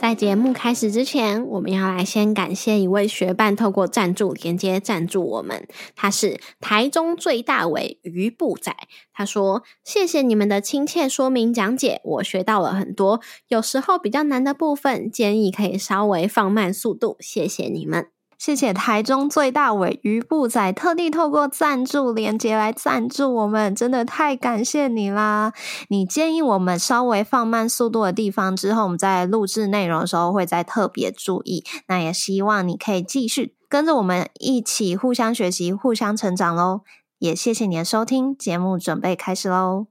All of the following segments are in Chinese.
在节目开始之前，我们要来先感谢一位学伴透过赞助连接赞助我们，他是台中最大尾鱼布仔。他说：“谢谢你们的亲切说明讲解，我学到了很多。有时候比较难的部分，建议可以稍微放慢速度。谢谢你们。”谢谢台中最大尾鱼布仔特地透过赞助连接来赞助我们，真的太感谢你啦！你建议我们稍微放慢速度的地方，之后我们在录制内容的时候会再特别注意。那也希望你可以继续跟着我们一起互相学习、互相成长喽！也谢谢你的收听，节目准备开始喽。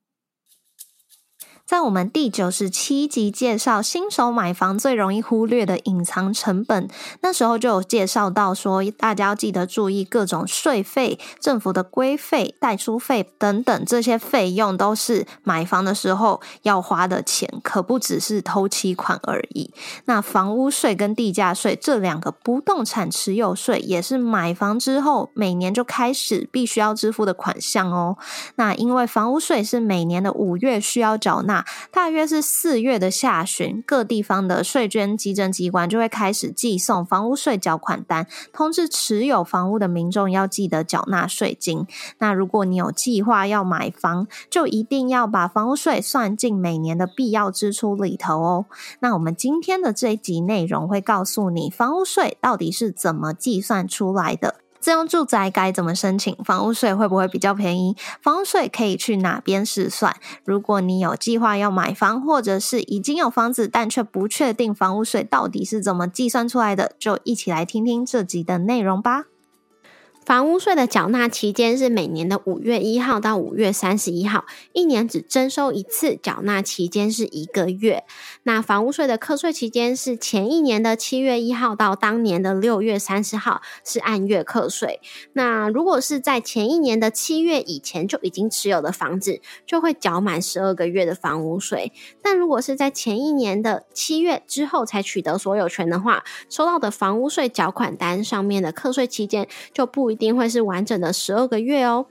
在我们第九十七集介绍新手买房最容易忽略的隐藏成本，那时候就有介绍到说，大家要记得注意各种税费、政府的规费、代书费等等这些费用，都是买房的时候要花的钱，可不只是头期款而已。那房屋税跟地价税这两个不动产持有税，也是买房之后每年就开始必须要支付的款项哦。那因为房屋税是每年的五月需要缴纳。大约是四月的下旬，各地方的税捐稽征机关就会开始寄送房屋税缴款单，通知持有房屋的民众要记得缴纳税金。那如果你有计划要买房，就一定要把房屋税算进每年的必要支出里头哦。那我们今天的这一集内容会告诉你，房屋税到底是怎么计算出来的。自用住宅该怎么申请？房屋税会不会比较便宜？房屋税可以去哪边试算？如果你有计划要买房，或者是已经有房子，但却不确定房屋税到底是怎么计算出来的，就一起来听听这集的内容吧。房屋税的缴纳期间是每年的五月一号到五月三十一号，一年只征收一次，缴纳期间是一个月。那房屋税的课税期间是前一年的七月一号到当年的六月三十号，是按月课税。那如果是在前一年的七月以前就已经持有的房子，就会缴满十二个月的房屋税。但如果是在前一年的七月之后才取得所有权的话，收到的房屋税缴款单上面的课税期间就不一。定会是完整的十二个月哦，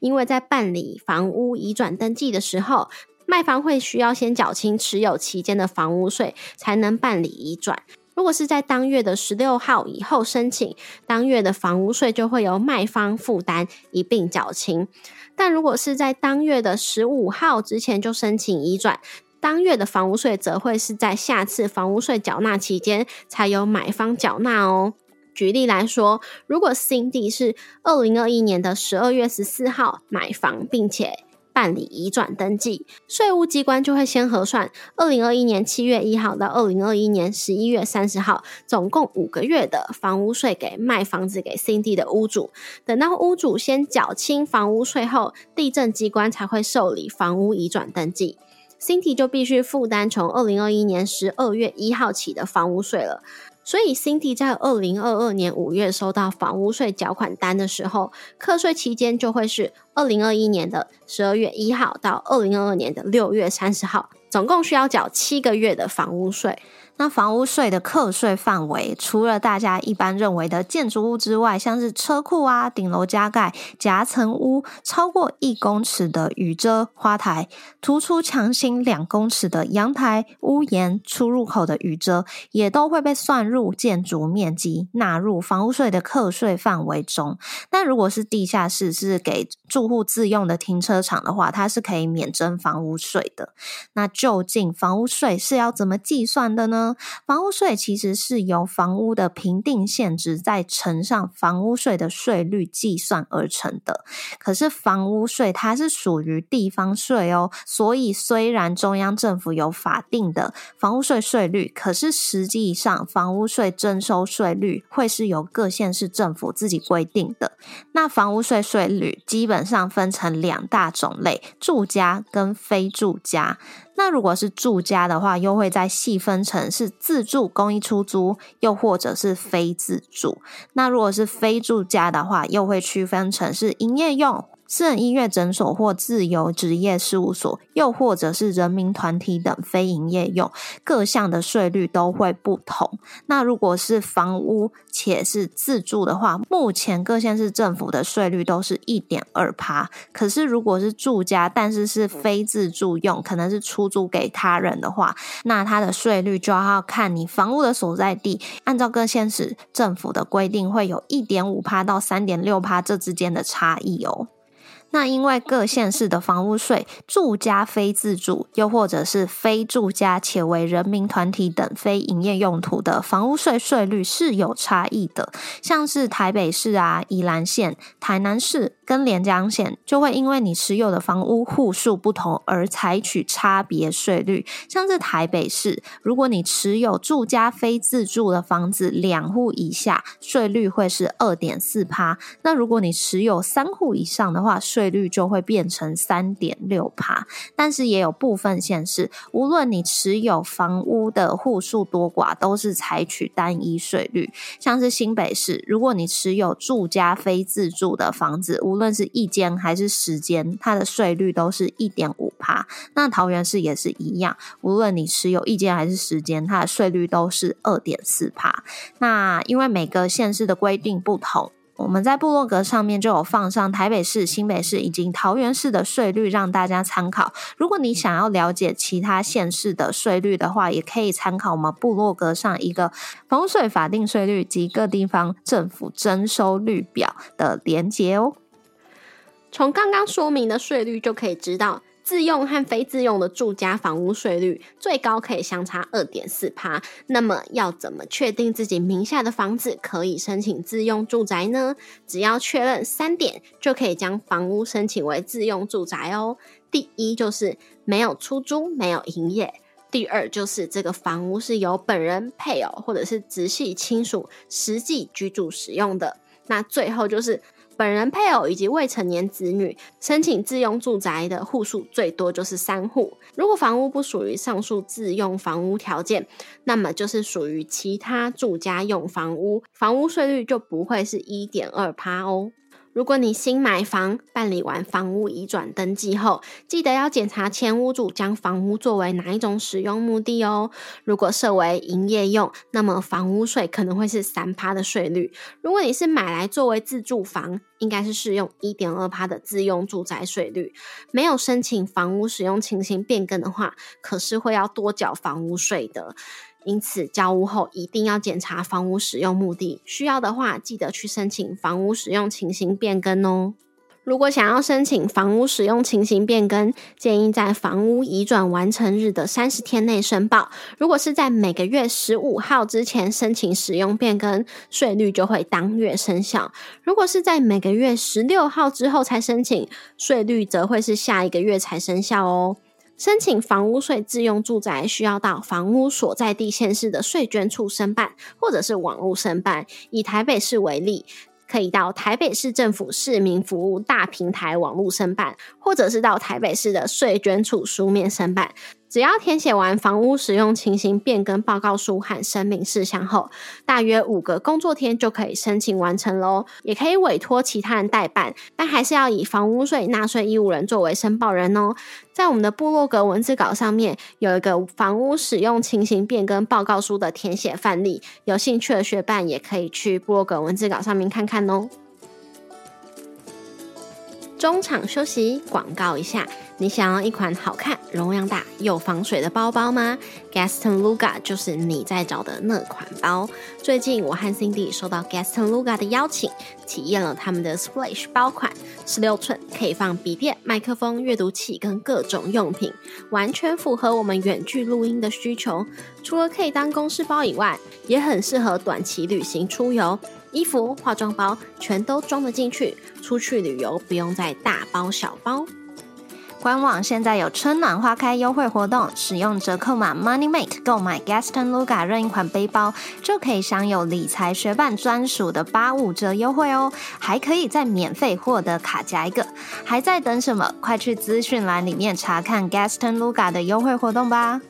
因为在办理房屋移转登记的时候，卖方会需要先缴清持有期间的房屋税，才能办理移转。如果是在当月的十六号以后申请，当月的房屋税就会由卖方负担一并缴清；但如果是在当月的十五号之前就申请移转，当月的房屋税则会是在下次房屋税缴纳期间才由买方缴纳哦。举例来说，如果 Cindy 是二零二一年的十二月十四号买房，并且办理移转登记，税务机关就会先核算二零二一年七月一号到二零二一年十一月三十号，总共五个月的房屋税给卖房子给 Cindy 的屋主。等到屋主先缴清房屋税后，地震机关才会受理房屋移转登记，Cindy 就必须负担从二零二一年十二月一号起的房屋税了。所以，Cindy 在二零二二年五月收到房屋税缴款单的时候，课税期间就会是二零二一年的十二月一号到二零二二年的六月三十号，总共需要缴七个月的房屋税。那房屋税的课税范围，除了大家一般认为的建筑物之外，像是车库啊、顶楼加盖、夹层屋、超过一公尺的雨遮花台、突出墙心两公尺的阳台、屋檐、出入口的雨遮，也都会被算入建筑面积，纳入房屋税的课税范围中。但如果是地下室，是给住户自用的停车场的话，它是可以免征房屋税的。那究竟房屋税是要怎么计算的呢？房屋税其实是由房屋的评定现值再乘上房屋税的税率计算而成的。可是房屋税它是属于地方税哦，所以虽然中央政府有法定的房屋税税率，可是实际上房屋税征收税率会是由各县市政府自己规定的。那房屋税税率基本上分成两大种类：住家跟非住家。那如果是住家的话，又会再细分成是自住、公益出租，又或者是非自住。那如果是非住家的话，又会区分成是营业用。私人医院诊所或自由职业事务所，又或者是人民团体等非营业用，各项的税率都会不同。那如果是房屋且是自住的话，目前各县市政府的税率都是一点二趴。可是如果是住家，但是是非自住用，可能是出租给他人的话，那它的税率就要看你房屋的所在地，按照各县市政府的规定，会有一点五趴到三点六趴这之间的差异哦。那因为各县市的房屋税，住家非自住，又或者是非住家且为人民团体等非营业用途的房屋税税率是有差异的。像是台北市啊、宜兰县、台南市跟连江县，就会因为你持有的房屋户数不同而采取差别税率。像是台北市，如果你持有住家非自住的房子两户以下，税率会是二点四趴；那如果你持有三户以上的话，税率就会变成三点六趴，但是也有部分县市，无论你持有房屋的户数多寡，都是采取单一税率。像是新北市，如果你持有住家非自住的房子，无论论是一间还是十间，它的税率都是一点五趴。那桃园市也是一样，无论你持有一间还是十间，它的税率都是二点四趴。那因为每个县市的规定不同。我们在部落格上面就有放上台北市、新北市以及桃园市的税率，让大家参考。如果你想要了解其他县市的税率的话，也可以参考我们部落格上一个风税法定税率及各地方政府征收率表的连结哦。从刚刚说明的税率就可以知道。自用和非自用的住家房屋税率最高可以相差二点四趴。那么要怎么确定自己名下的房子可以申请自用住宅呢？只要确认三点，就可以将房屋申请为自用住宅哦。第一就是没有出租、没有营业；第二就是这个房屋是由本人、配偶或者是直系亲属实际居住使用的；那最后就是。本人、配偶以及未成年子女申请自用住宅的户数最多就是三户。如果房屋不属于上述自用房屋条件，那么就是属于其他住家用房屋，房屋税率就不会是一点二趴哦。如果你新买房，办理完房屋移转登记后，记得要检查前屋主将房屋作为哪一种使用目的哦。如果设为营业用，那么房屋税可能会是三趴的税率；如果你是买来作为自住房，应该是适用一点二趴的自用住宅税率。没有申请房屋使用情形变更的话，可是会要多缴房屋税的。因此，交屋后一定要检查房屋使用目的，需要的话记得去申请房屋使用情形变更哦。如果想要申请房屋使用情形变更，建议在房屋移转完成日的三十天内申报。如果是在每个月十五号之前申请使用变更，税率就会当月生效；如果是在每个月十六号之后才申请，税率则会是下一个月才生效哦。申请房屋税自用住宅，需要到房屋所在地县市的税捐处申办，或者是网络申办。以台北市为例，可以到台北市政府市民服务大平台网络申办，或者是到台北市的税捐处书面申办。只要填写完房屋使用情形变更报告书和声明事项后，大约五个工作天就可以申请完成喽。也可以委托其他人代办，但还是要以房屋税纳税义务人作为申报人哦。在我们的部落格文字稿上面有一个房屋使用情形变更报告书的填写范例，有兴趣的学伴也可以去部落格文字稿上面看看哦。中场休息，广告一下。你想要一款好看、容量大又防水的包包吗？Gaston Luga 就是你在找的那款包。最近我和 Cindy 收到 Gaston Luga 的邀请，体验了他们的 Splash 包款，十六寸可以放笔电、麦克风、阅读器跟各种用品，完全符合我们远距录音的需求。除了可以当公事包以外，也很适合短期旅行出游，衣服、化妆包全都装得进去，出去旅游不用再大包小包。官网现在有春暖花开优惠活动，使用折扣码 MoneyMate 购买 Gaston Luga 任意款背包，就可以享有理财学伴专属的八五折优惠哦！还可以再免费获得卡夹一个，还在等什么？快去资讯栏里面查看 Gaston Luga 的优惠活动吧！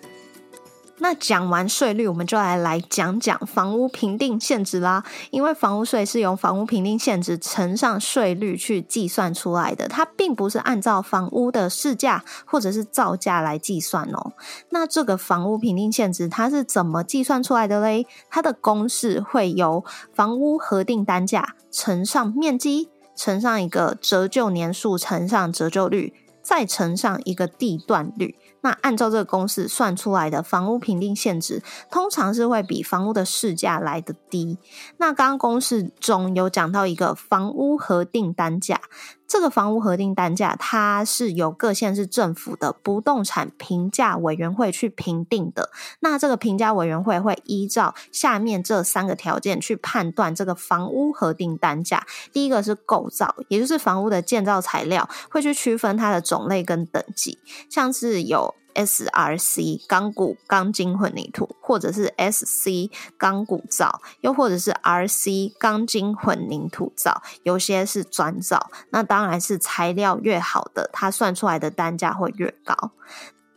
那讲完税率，我们就来来讲讲房屋评定限值啦。因为房屋税是由房屋评定限值乘上税率去计算出来的，它并不是按照房屋的市价或者是造价来计算哦。那这个房屋评定限值它是怎么计算出来的嘞？它的公式会由房屋核定单价乘上面积，乘上一个折旧年数，乘上折旧率，再乘上一个地段率。那按照这个公式算出来的房屋评定限值，通常是会比房屋的市价来的低。那刚刚公式中有讲到一个房屋核定单价。这个房屋核定单价，它是由各县市政府的不动产评价委员会去评定的。那这个评价委员会会依照下面这三个条件去判断这个房屋核定单价。第一个是构造，也就是房屋的建造材料，会去区分它的种类跟等级，像是有。SRC 钢骨钢筋混凝土，或者是 SC 钢骨造，又或者是 RC 钢筋混凝土造，有些是砖造。那当然是材料越好的，它算出来的单价会越高。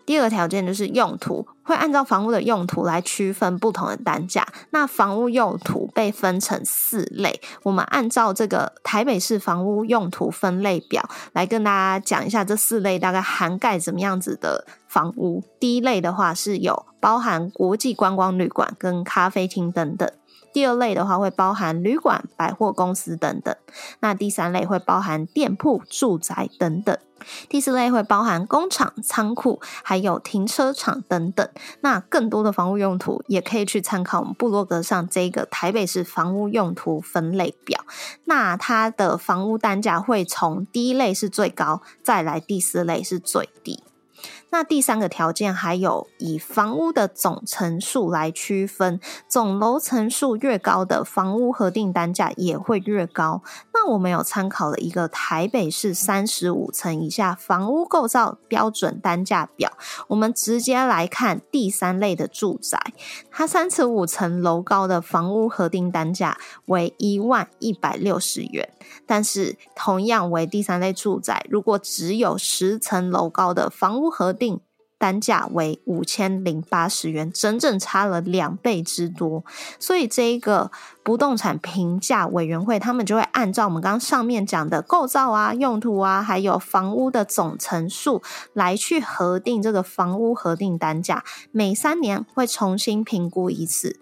第二个条件就是用途，会按照房屋的用途来区分不同的单价。那房屋用途被分成四类，我们按照这个台北市房屋用途分类表来跟大家讲一下这四类大概涵盖怎么样子的房屋。第一类的话是有包含国际观光旅馆跟咖啡厅等等。第二类的话会包含旅馆、百货公司等等，那第三类会包含店铺、住宅等等，第四类会包含工厂、仓库，还有停车场等等。那更多的房屋用途也可以去参考我们部落格上这个台北市房屋用途分类表。那它的房屋单价会从第一类是最高，再来第四类是最低。那第三个条件还有以房屋的总层数来区分，总楼层数越高的房屋核定单价也会越高。那我们有参考了一个台北市三十五层以下房屋构造标准单价表，我们直接来看第三类的住宅，它三十五层楼高的房屋核定单价为一万一百六十元，但是同样为第三类住宅，如果只有十层楼高的房屋核定。单价为五千零八十元，整整差了两倍之多。所以，这一个不动产评价委员会，他们就会按照我们刚刚上面讲的构造啊、用途啊，还有房屋的总层数来去核定这个房屋核定单价，每三年会重新评估一次。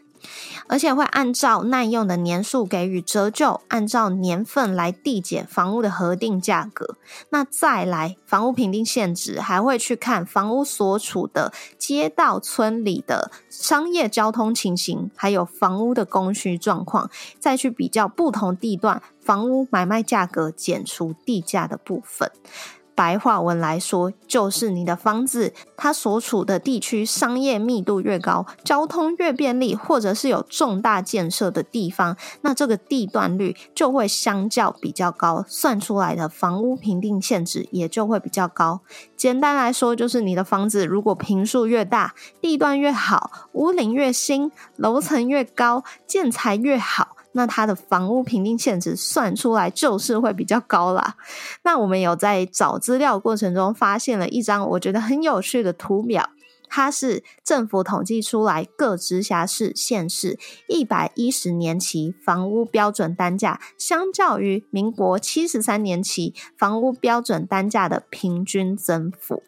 而且会按照耐用的年数给予折旧，按照年份来递减房屋的核定价格。那再来，房屋评定限值还会去看房屋所处的街道、村里的商业交通情形，还有房屋的供需状况，再去比较不同地段房屋买卖价格，减除地价的部分。白话文来说，就是你的房子它所处的地区商业密度越高，交通越便利，或者是有重大建设的地方，那这个地段率就会相较比较高，算出来的房屋评定限值也就会比较高。简单来说，就是你的房子如果平数越大，地段越好，屋龄越新，楼层越高，建材越好。那它的房屋评定限值算出来就是会比较高啦。那我们有在找资料过程中发现了一张我觉得很有趣的图表，它是政府统计出来各直辖市县市一百一十年期房屋标准单价，相较于民国七十三年期房屋标准单价的平均增幅。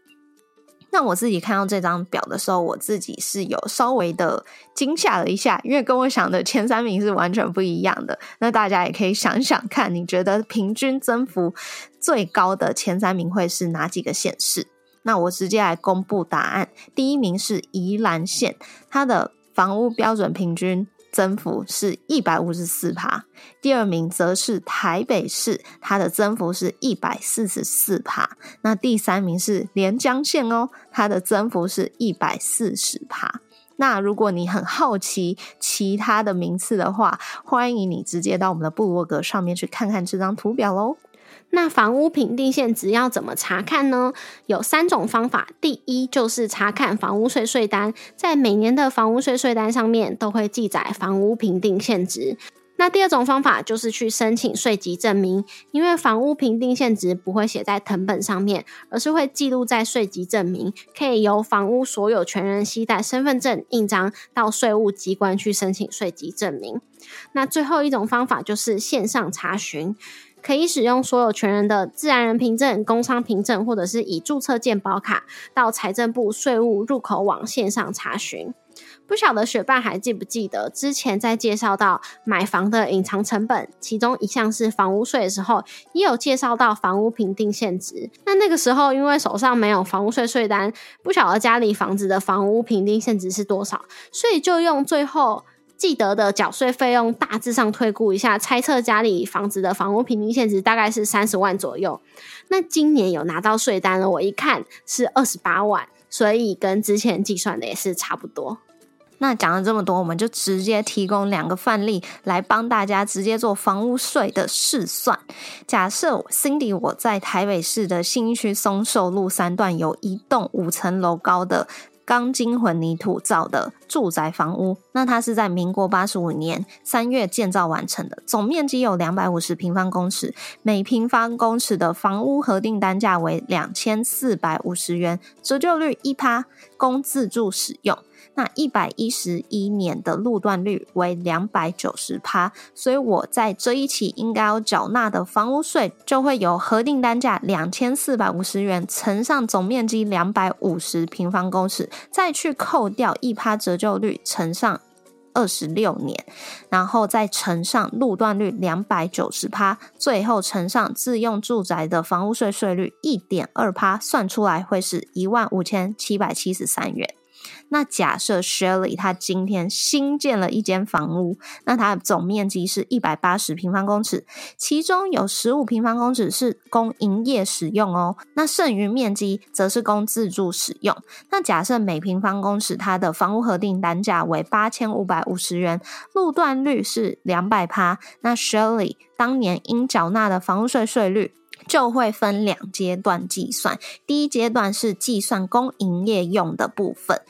那我自己看到这张表的时候，我自己是有稍微的惊吓了一下，因为跟我想的前三名是完全不一样的。那大家也可以想想看，你觉得平均增幅最高的前三名会是哪几个县市？那我直接来公布答案。第一名是宜兰县，它的房屋标准平均。增幅是一百五十四帕，第二名则是台北市，它的增幅是一百四十四帕。那第三名是连江县哦，它的增幅是一百四十帕。那如果你很好奇其他的名次的话，欢迎你直接到我们的部落格上面去看看这张图表喽。那房屋评定现值要怎么查看呢？有三种方法。第一就是查看房屋税税单，在每年的房屋税税单上面都会记载房屋评定限值。那那第二种方法就是去申请税籍证明，因为房屋评定现值不会写在藤本上面，而是会记录在税籍证明，可以由房屋所有权人携带身份证印章到税务机关去申请税籍证明。那最后一种方法就是线上查询。可以使用所有权人的自然人凭证、工商凭证，或者是以注册健保卡到财政部税务入口网线上查询。不晓得学伴还记不记得之前在介绍到买房的隐藏成本，其中一项是房屋税的时候，也有介绍到房屋评定现值。那那个时候因为手上没有房屋税税单，不晓得家里房子的房屋评定现值是多少，所以就用最后。记得的缴税费用大致上推估一下，猜测家里房子的房屋平均现值大概是三十万左右。那今年有拿到税单了，我一看是二十八万，所以跟之前计算的也是差不多。那讲了这么多，我们就直接提供两个范例来帮大家直接做房屋税的试算。假设 Cindy 我在台北市的新区松寿路三段有一栋五层楼高的。钢筋混凝土造的住宅房屋，那它是在民国八十五年三月建造完成的，总面积有两百五十平方公尺，每平方公尺的房屋核定单价为两千四百五十元，折旧率一趴，供自住使用。那一百一十一年的路段率为两百九十趴，所以我在这一期应该要缴纳的房屋税就会由核定单价两千四百五十元乘上总面积两百五十平方公尺，再去扣掉一趴折旧率乘上二十六年，然后再乘上路段率两百九十趴，最后乘上自用住宅的房屋税税率一点二趴，算出来会是一万五千七百七十三元。那假设 Shirley 他今天新建了一间房屋，那它的总面积是一百八十平方公尺，其中有十五平方公尺是供营业使用哦，那剩余面积则是供自住使用。那假设每平方公尺它的房屋核定单价为八千五百五十元，路段率是两百趴，那 Shirley 当年应缴纳的房屋税税率就会分两阶段计算，第一阶段是计算公营业用的部分。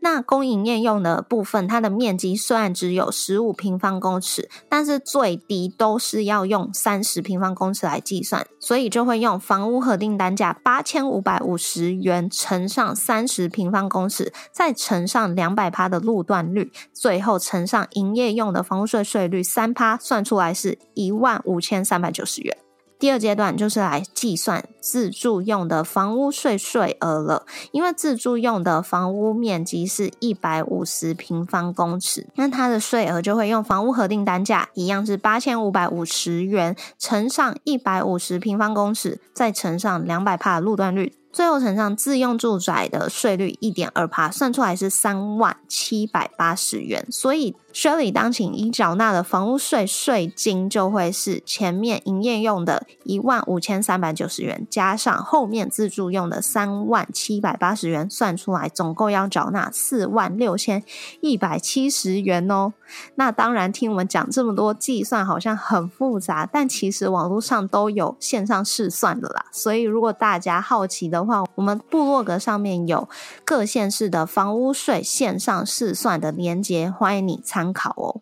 那公营业用的部分，它的面积虽然只有十五平方公尺，但是最低都是要用三十平方公尺来计算，所以就会用房屋核定单价八千五百五十元乘上三十平方公尺，再乘上两百趴的路段率，最后乘上营业用的房屋税税率三趴，算出来是一万五千三百九十元。第二阶段就是来计算自住用的房屋税税额了，因为自住用的房屋面积是一百五十平方公尺，那它的税额就会用房屋核定单价一样是八千五百五十元乘上一百五十平方公尺，再乘上两百帕的路段率。最后乘上自用住宅的税率一点二趴，算出来是三万七百八十元。所以税里当请已缴纳的房屋税税金就会是前面营业用的一万五千三百九十元，加上后面自住用的三万七百八十元，算出来总共要缴纳四万六千一百七十元哦。那当然，听我们讲这么多计算好像很复杂，但其实网络上都有线上试算的啦。所以如果大家好奇的话，我们部落格上面有各县市的房屋税线上试算的连接，欢迎你参考哦。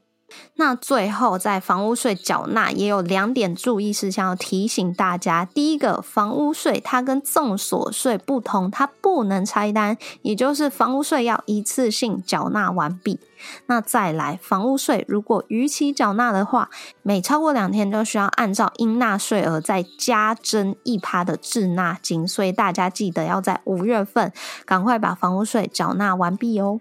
那最后，在房屋税缴纳也有两点注意事项要提醒大家。第一个，房屋税它跟综所税不同，它不能拆单，也就是房屋税要一次性缴纳完毕。那再来，房屋税如果逾期缴纳的话，每超过两天就需要按照应纳税额再加征一趴的滞纳金，所以大家记得要在五月份赶快把房屋税缴纳完毕哦。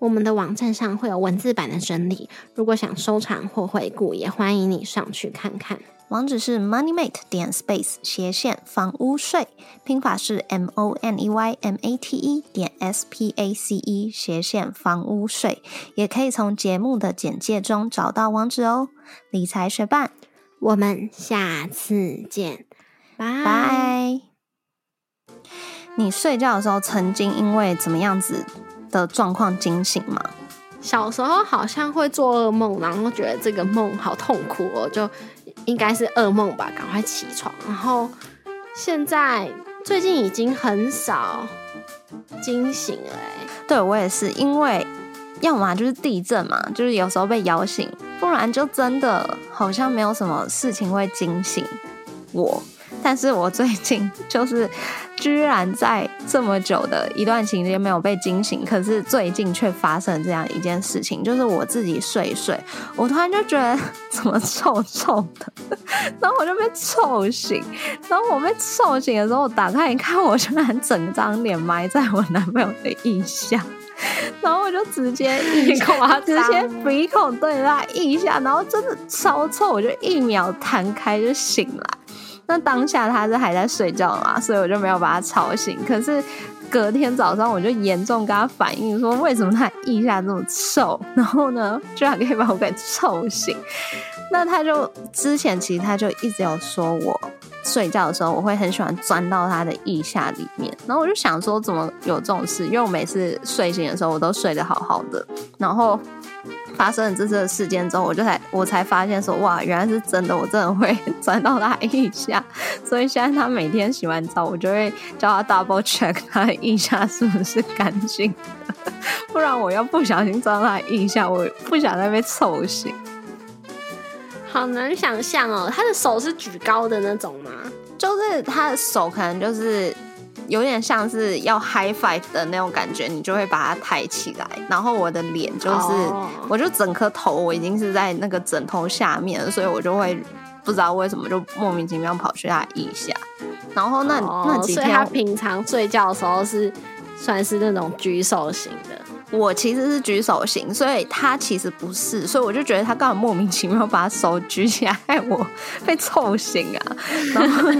我们的网站上会有文字版的整理，如果想收藏或回顾，也欢迎你上去看看。网址是 moneymate 点 space 斜线房屋税，拼法是 m o n e y m a t e 点 s p a c e 斜线房屋税，也可以从节目的简介中找到网址哦。理财学伴，我们下次见，拜拜。你睡觉的时候曾经因为怎么样子的状况惊醒吗？小时候好像会做噩梦，然后觉得这个梦好痛苦哦，就应该是噩梦吧，赶快起床。然后现在最近已经很少惊醒了，哎，对我也是，因为要么就是地震嘛，就是有时候被摇醒，不然就真的好像没有什么事情会惊醒我。但是我最近 就是居然在这么久的一段期间没有被惊醒，可是最近却发生这样一件事情，就是我自己睡一睡，我突然就觉得怎么臭臭的，然后我就被臭醒，然后我被臭醒的时候，我打开一看，我居然整张脸埋在我男朋友的腋下，然后我就直接一口直接鼻孔对他一下，然后真的超臭，我就一秒弹开就醒来。那当下他是还在睡觉嘛，所以我就没有把他吵醒。可是隔天早上我就严重跟他反映说，为什么他腋下这么臭？然后呢，居然可以把我给臭醒。那他就之前其实他就一直有说我睡觉的时候我会很喜欢钻到他的腋下里面。然后我就想说，怎么有这种事？因为我每次睡醒的时候我都睡得好好的，然后。发生了这次的事件之后，我就才我才发现说，哇，原来是真的，我真的会 钻到他腋下。所以现在他每天洗完澡，我就会叫他 double check 他的腋下是不是干净的，不然我要不小心钻到他腋下，我不想再被臭醒。好难想象哦，他的手是举高的那种吗？就是他的手可能就是。有点像是要 high five 的那种感觉，你就会把它抬起来，然后我的脸就是，我就整颗头我已经是在那个枕头下面，所以我就会不知道为什么就莫名其妙跑去他腋下，然后那那几天他平常睡觉的时候是算是那种举手型的。我其实是举手型，所以他其实不是，所以我就觉得他刚好莫名其妙把手举起来，害我 被臭醒啊。然后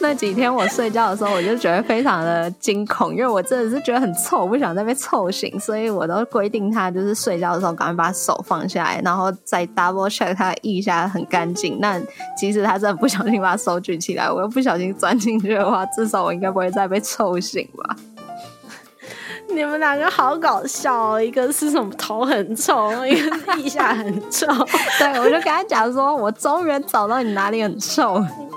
那几天我睡觉的时候，我就觉得非常的惊恐，因为我真的是觉得很臭，我不想再被臭醒，所以我都规定他就是睡觉的时候赶快把手放下来，然后再 double check 他腋下很干净。那即使他真的不小心把手举起来，我又不小心钻进去的话，至少我应该不会再被臭醒吧。你们两个好搞笑哦！一个是什么头很臭，一个是腋下很臭。对，我就跟他讲说，我终于找到你哪里很臭。